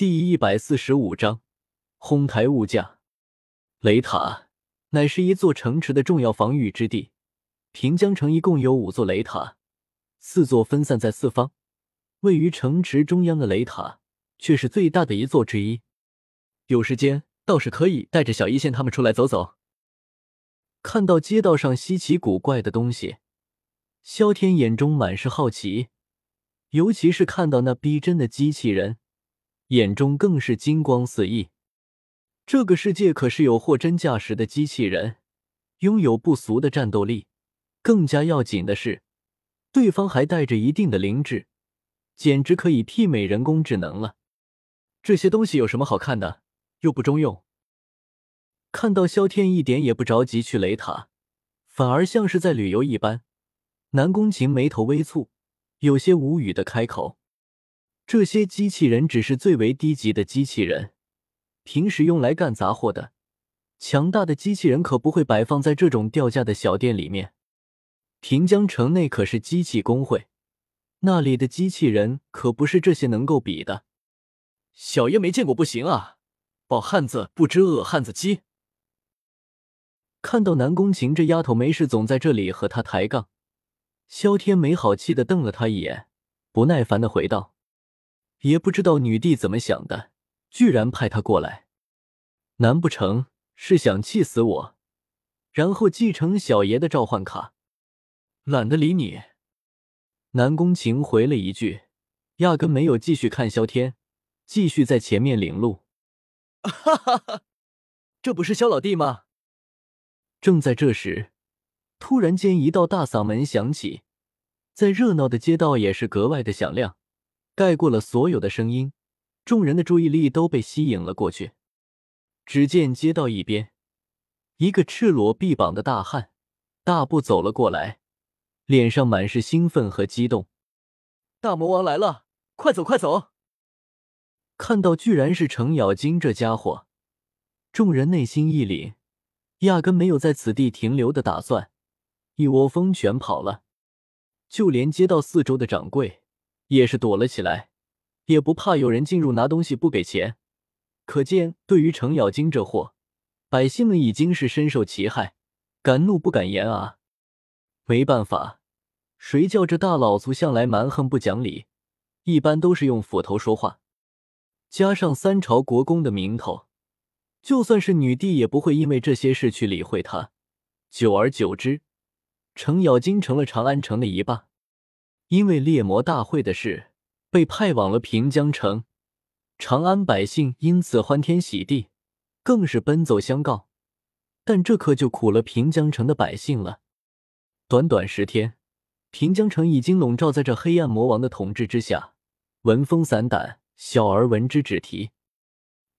第一百四十五章哄抬物价。雷塔乃是一座城池的重要防御之地。平江城一共有五座雷塔，四座分散在四方。位于城池中央的雷塔却是最大的一座之一。有时间倒是可以带着小一仙他们出来走走。看到街道上稀奇古怪的东西，萧天眼中满是好奇，尤其是看到那逼真的机器人。眼中更是金光四溢。这个世界可是有货真价实的机器人，拥有不俗的战斗力。更加要紧的是，对方还带着一定的灵智，简直可以媲美人工智能了。这些东西有什么好看的？又不中用。看到萧天一点也不着急去雷塔，反而像是在旅游一般，南宫晴眉头微蹙，有些无语的开口。这些机器人只是最为低级的机器人，平时用来干杂货的。强大的机器人可不会摆放在这种掉价的小店里面。平江城内可是机器工会，那里的机器人可不是这些能够比的。小爷没见过不行啊！饱汉子不知饿汉子饥。看到南宫晴这丫头没事总在这里和他抬杠，萧天没好气的瞪了他一眼，不耐烦的回道。也不知道女帝怎么想的，居然派他过来，难不成是想气死我，然后继承小爷的召唤卡？懒得理你。南宫晴回了一句，压根没有继续看萧天，继续在前面领路。哈哈哈，这不是萧老弟吗？正在这时，突然间一道大嗓门响起，在热闹的街道也是格外的响亮。盖过了所有的声音，众人的注意力都被吸引了过去。只见街道一边，一个赤裸臂膀的大汉大步走了过来，脸上满是兴奋和激动。大魔王来了，快走快走！看到居然是程咬金这家伙，众人内心一凛，压根没有在此地停留的打算，一窝蜂全跑了。就连街道四周的掌柜。也是躲了起来，也不怕有人进入拿东西不给钱。可见，对于程咬金这货，百姓们已经是深受其害，敢怒不敢言啊！没办法，谁叫这大老粗向来蛮横不讲理，一般都是用斧头说话。加上三朝国公的名头，就算是女帝也不会因为这些事去理会他。久而久之，程咬金成了长安城的一霸。因为猎魔大会的事被派往了平江城，长安百姓因此欢天喜地，更是奔走相告。但这可就苦了平江城的百姓了。短短十天，平江城已经笼罩在这黑暗魔王的统治之下，闻风丧胆，小儿闻之止啼。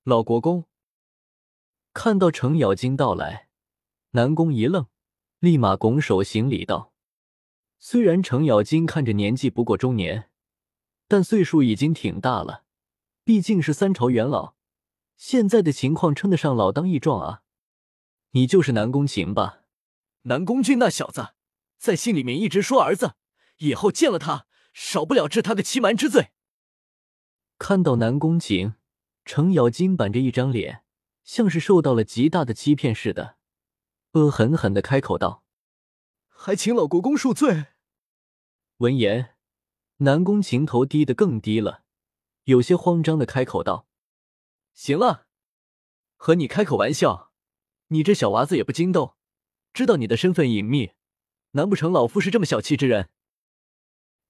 老国公看到程咬金到来，南宫一愣，立马拱手行礼道。虽然程咬金看着年纪不过中年，但岁数已经挺大了，毕竟是三朝元老，现在的情况称得上老当益壮啊！你就是南宫晴吧？南宫俊那小子在信里面一直说儿子，以后见了他，少不了治他个欺瞒之罪。看到南宫晴，程咬金板着一张脸，像是受到了极大的欺骗似的，恶狠狠的开口道。还请老国公恕罪。闻言，南宫晴头低得更低了，有些慌张的开口道：“行了，和你开口玩笑，你这小娃子也不惊动，知道你的身份隐秘，难不成老夫是这么小气之人？”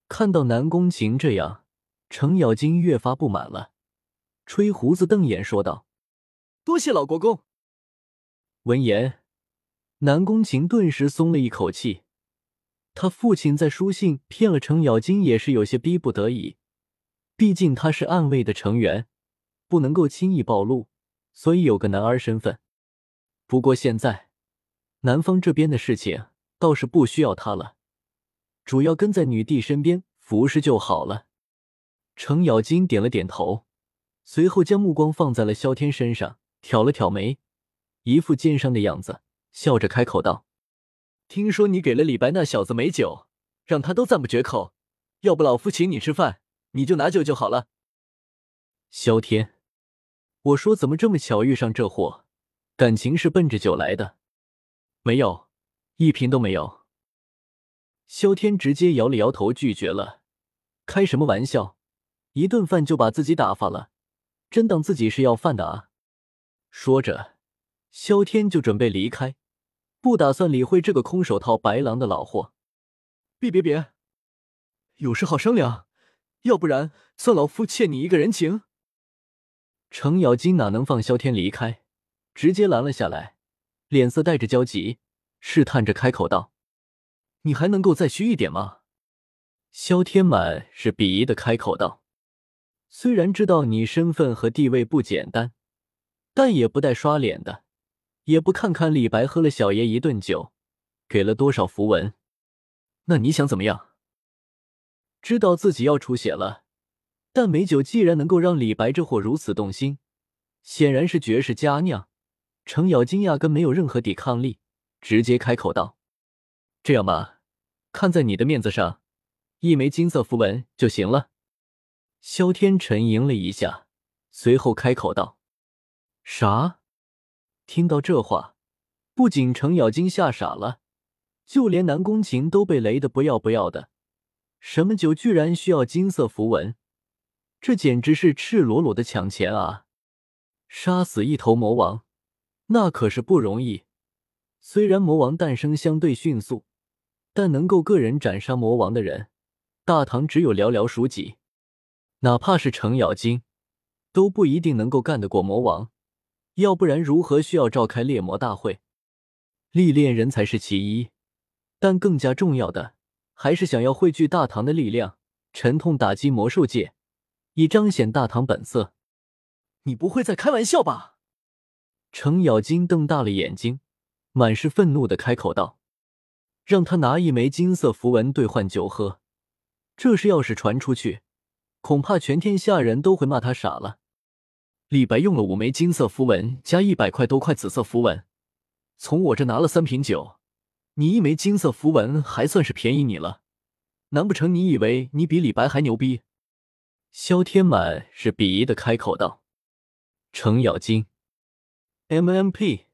看到南宫晴这样，程咬金越发不满了，吹胡子瞪眼说道：“多谢老国公。”闻言。南宫晴顿时松了一口气，他父亲在书信骗了程咬金，也是有些逼不得已。毕竟他是暗卫的成员，不能够轻易暴露，所以有个男儿身份。不过现在，南方这边的事情倒是不需要他了，主要跟在女帝身边服侍就好了。程咬金点了点头，随后将目光放在了萧天身上，挑了挑眉，一副奸商的样子。笑着开口道：“听说你给了李白那小子美酒，让他都赞不绝口。要不老夫请你吃饭，你就拿酒就好了。”萧天我说怎么这么巧遇上这货？感情是奔着酒来的？没有，一瓶都没有。萧天直接摇了摇头，拒绝了。开什么玩笑？一顿饭就把自己打发了，真当自己是要饭的啊？说着，萧天就准备离开，不打算理会这个空手套白狼的老货。别别别，有事好商量，要不然算老夫欠你一个人情。程咬金哪能放萧天离开，直接拦了下来，脸色带着焦急，试探着开口道：“你还能够再虚一点吗？”萧天满是鄙夷的开口道：“虽然知道你身份和地位不简单，但也不带刷脸的，也不看看李白喝了小爷一顿酒，给了多少符文。那你想怎么样？”知道自己要出血了。但美酒既然能够让李白这货如此动心，显然是绝世佳酿。程咬金压根没有任何抵抗力，直接开口道：“这样吧，看在你的面子上，一枚金色符文就行了。”萧天沉吟了一下，随后开口道：“啥？”听到这话，不仅程咬金吓傻了，就连南宫晴都被雷的不要不要的。什么酒居然需要金色符文？这简直是赤裸裸的抢钱啊！杀死一头魔王，那可是不容易。虽然魔王诞生相对迅速，但能够个人斩杀魔王的人，大唐只有寥寥数几。哪怕是程咬金，都不一定能够干得过魔王。要不然，如何需要召开猎魔大会？历练人才是其一，但更加重要的，还是想要汇聚大唐的力量，沉痛打击魔兽界。以彰显大唐本色，你不会在开玩笑吧？程咬金瞪大了眼睛，满是愤怒的开口道：“让他拿一枚金色符文兑换酒喝，这事要是传出去，恐怕全天下人都会骂他傻了。”李白用了五枚金色符文加一百块多块紫色符文，从我这拿了三瓶酒，你一枚金色符文还算是便宜你了？难不成你以为你比李白还牛逼？萧天满是鄙夷的开口道：“程咬金，MMP，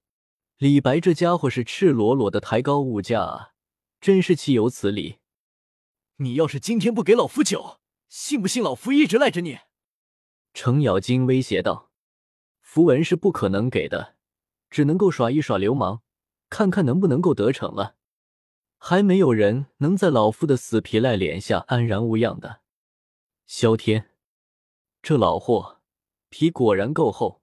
李白这家伙是赤裸裸的抬高物价啊，真是岂有此理！你要是今天不给老夫酒，信不信老夫一直赖着你？”程咬金威胁道：“符文是不可能给的，只能够耍一耍流氓，看看能不能够得逞了。还没有人能在老夫的死皮赖脸下安然无恙的。”萧天，这老货皮果然够厚。